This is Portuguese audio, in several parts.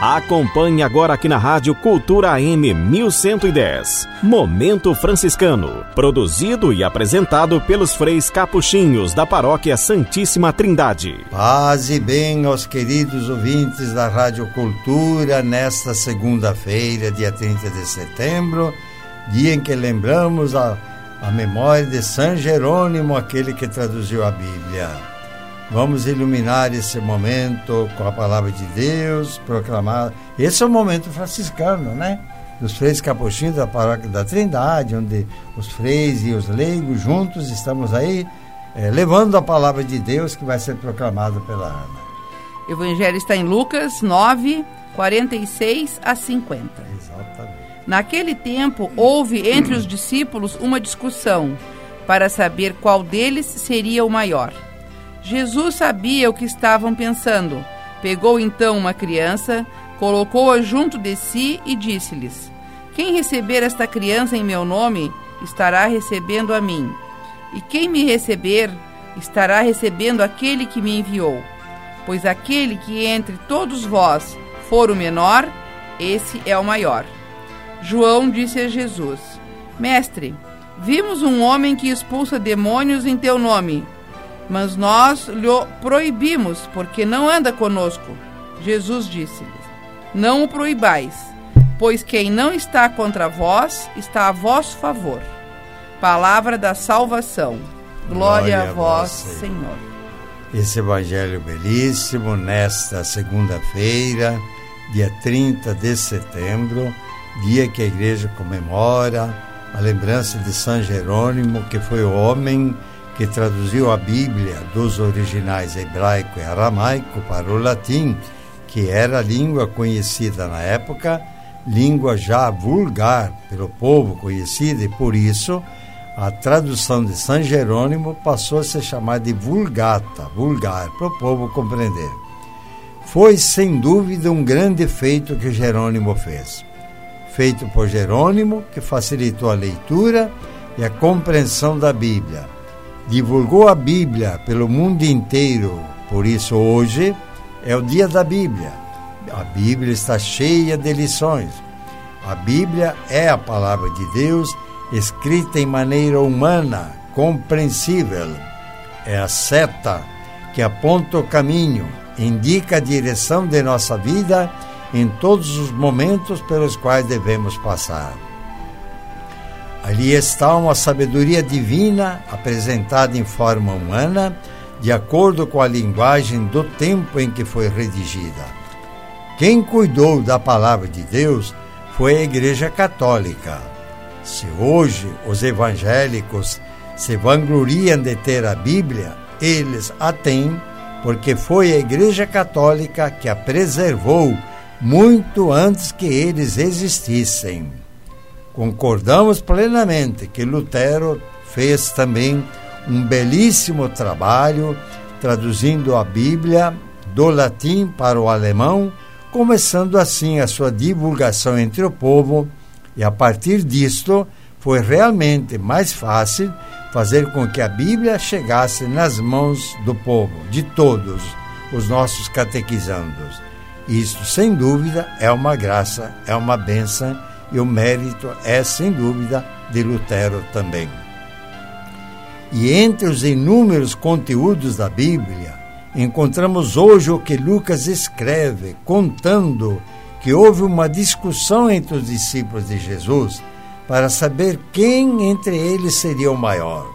Acompanhe agora aqui na Rádio Cultura AM 1110. Momento Franciscano. Produzido e apresentado pelos freis capuchinhos da Paróquia Santíssima Trindade. Paz e bem aos queridos ouvintes da Rádio Cultura nesta segunda-feira, dia 30 de setembro, dia em que lembramos a, a memória de São Jerônimo, aquele que traduziu a Bíblia. Vamos iluminar esse momento com a palavra de Deus, proclamar. Esse é o momento franciscano, né? Dos freis capuchinhos da paróquia da Trindade, onde os freis e os leigos juntos estamos aí é, levando a palavra de Deus que vai ser proclamada pela Ana. O Evangelho está em Lucas 9, 46 a 50. Exatamente. Naquele tempo, houve entre os discípulos uma discussão para saber qual deles seria o maior. Jesus sabia o que estavam pensando. Pegou então uma criança, colocou-a junto de si e disse-lhes: Quem receber esta criança em meu nome, estará recebendo a mim. E quem me receber, estará recebendo aquele que me enviou. Pois aquele que entre todos vós for o menor, esse é o maior. João disse a Jesus: Mestre, vimos um homem que expulsa demônios em teu nome mas nós lhe proibimos, porque não anda conosco. Jesus disse-lhes: Não o proibais, pois quem não está contra vós está a vosso favor. Palavra da salvação. Glória, Glória a vós, Senhor. Esse evangelho belíssimo nesta segunda-feira, dia 30 de setembro, dia que a igreja comemora a lembrança de São Jerônimo, que foi o homem que traduziu a Bíblia dos originais hebraico e aramaico para o latim, que era a língua conhecida na época, língua já vulgar pelo povo conhecida, e por isso a tradução de São Jerônimo passou a se chamar de Vulgata, vulgar, para o povo compreender. Foi sem dúvida um grande feito que Jerônimo fez. Feito por Jerônimo, que facilitou a leitura e a compreensão da Bíblia divulgou a Bíblia pelo mundo inteiro. Por isso, hoje é o dia da Bíblia. A Bíblia está cheia de lições. A Bíblia é a palavra de Deus escrita em maneira humana, compreensível. É a seta que aponta o caminho, indica a direção de nossa vida em todos os momentos pelos quais devemos passar. Ali está uma sabedoria divina apresentada em forma humana, de acordo com a linguagem do tempo em que foi redigida. Quem cuidou da palavra de Deus foi a Igreja Católica. Se hoje os evangélicos se vangloriam de ter a Bíblia, eles a têm porque foi a Igreja Católica que a preservou muito antes que eles existissem. Concordamos plenamente que Lutero fez também um belíssimo trabalho traduzindo a Bíblia do latim para o alemão, começando assim a sua divulgação entre o povo, e a partir disto foi realmente mais fácil fazer com que a Bíblia chegasse nas mãos do povo, de todos os nossos catequizandos. Isto, sem dúvida, é uma graça, é uma benção e o mérito é, sem dúvida, de Lutero também. E entre os inúmeros conteúdos da Bíblia, encontramos hoje o que Lucas escreve, contando que houve uma discussão entre os discípulos de Jesus para saber quem entre eles seria o maior.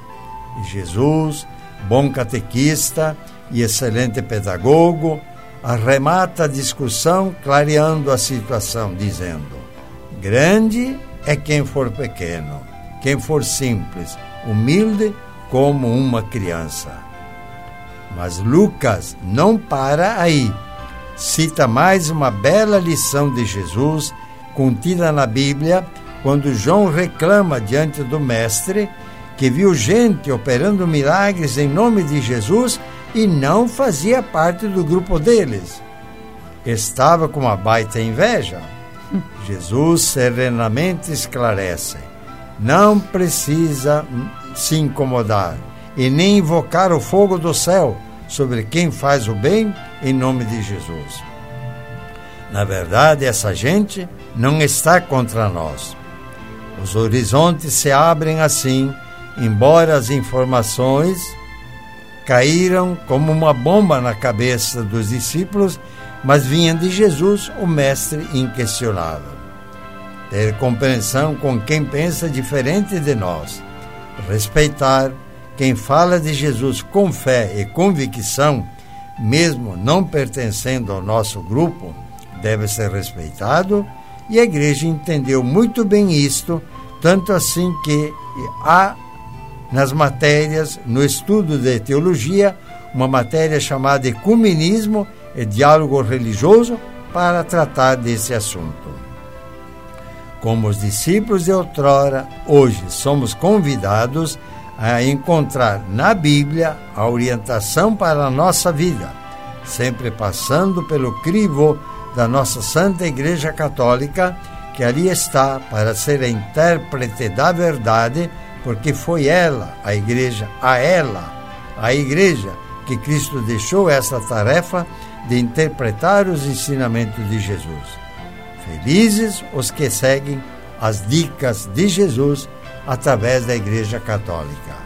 E Jesus, bom catequista e excelente pedagogo, arremata a discussão clareando a situação, dizendo: Grande é quem for pequeno, quem for simples, humilde como uma criança. Mas Lucas não para aí. Cita mais uma bela lição de Jesus contida na Bíblia, quando João reclama diante do Mestre que viu gente operando milagres em nome de Jesus e não fazia parte do grupo deles. Estava com uma baita inveja. Jesus serenamente esclarece: não precisa se incomodar e nem invocar o fogo do céu sobre quem faz o bem em nome de Jesus. Na verdade, essa gente não está contra nós. Os horizontes se abrem assim, embora as informações caíram como uma bomba na cabeça dos discípulos, mas vinham de Jesus, o Mestre inquestionável. Ter compreensão com quem pensa diferente de nós, respeitar quem fala de Jesus com fé e convicção, mesmo não pertencendo ao nosso grupo, deve ser respeitado, e a igreja entendeu muito bem isto, tanto assim que há nas matérias, no estudo de teologia, uma matéria chamada Ecumenismo Diálogo Religioso para tratar desse assunto. Como os discípulos de outrora, hoje somos convidados a encontrar na Bíblia a orientação para a nossa vida, sempre passando pelo crivo da nossa Santa Igreja Católica, que ali está para ser a intérprete da verdade porque foi ela, a igreja, a ela, a igreja, que Cristo deixou essa tarefa de interpretar os ensinamentos de Jesus. Felizes os que seguem as dicas de Jesus através da Igreja Católica.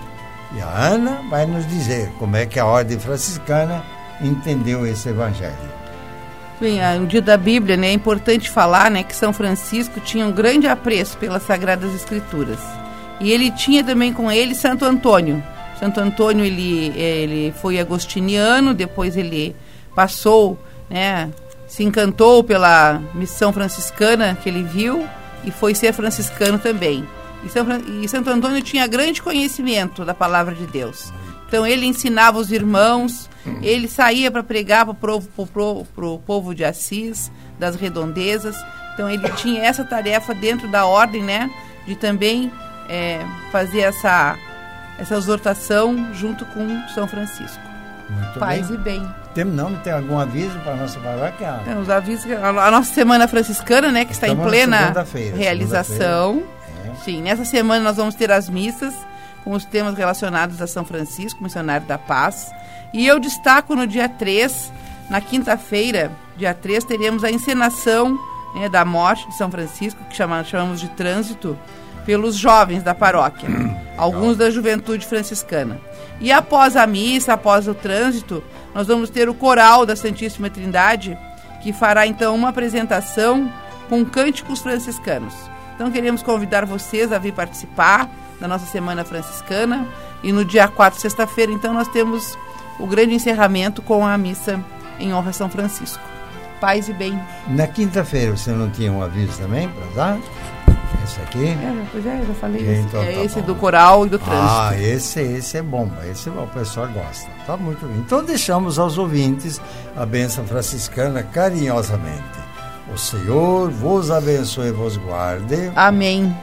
E a Ana vai nos dizer como é que a ordem franciscana entendeu esse evangelho. Bem, no dia da Bíblia, né, é importante falar né, que São Francisco tinha um grande apreço pelas Sagradas Escrituras. E ele tinha também com ele Santo Antônio. Santo Antônio ele, ele foi agostiniano, depois ele passou, né, se encantou pela missão franciscana que ele viu e foi ser franciscano também. E, São, e Santo Antônio tinha grande conhecimento da palavra de Deus. Então ele ensinava os irmãos, ele saía para pregar para o povo, pro povo de Assis, das redondezas. Então ele tinha essa tarefa dentro da ordem, né, de também é, fazer essa, essa exortação junto com São Francisco. Muito Paz bem. e bem. Tem, não tem algum aviso para a nossa paróquia? Tem os avisos, a, nossa Semana Franciscana, né, que está Estamos em plena segunda-feira, realização. segunda-feira. Sim, nessa semana nós vamos ter as missas com os temas relacionados a São Francisco, missionário da paz. E eu destaco no dia 3, na quinta-feira, dia 3, teremos a encenação né, da morte de São Francisco, que chama, chamamos de trânsito, pelos jovens da paróquia, alguns da juventude franciscana. E após a missa, após o trânsito, nós vamos ter o coral da Santíssima Trindade, que fará então uma apresentação com cânticos franciscanos. Então queremos convidar vocês a vir participar da nossa Semana Franciscana. E no dia 4, sexta-feira, então, nós temos o grande encerramento com a missa em honra a São Francisco. Paz e bem. Na quinta-feira você não tinha um aviso também para dar? Esse aqui? É, pois é, eu já falei. Esse. então é tá esse bom. do coral e do trânsito. Ah, esse, esse é bom, esse o pessoal gosta. Tá muito bem. Então deixamos aos ouvintes a bênção franciscana carinhosamente. O Senhor vos abençoe e vos guarde, Amém.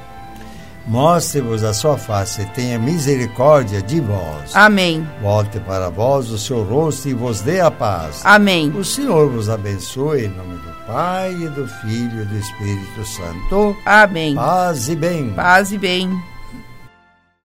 Mostre-vos a sua face e tenha misericórdia de vós. Amém. Volte para vós o seu rosto e vos dê a paz. Amém. O Senhor vos abençoe em nome do Pai, e do Filho e do Espírito Santo. Amém. Paz e bem. Paz e bem.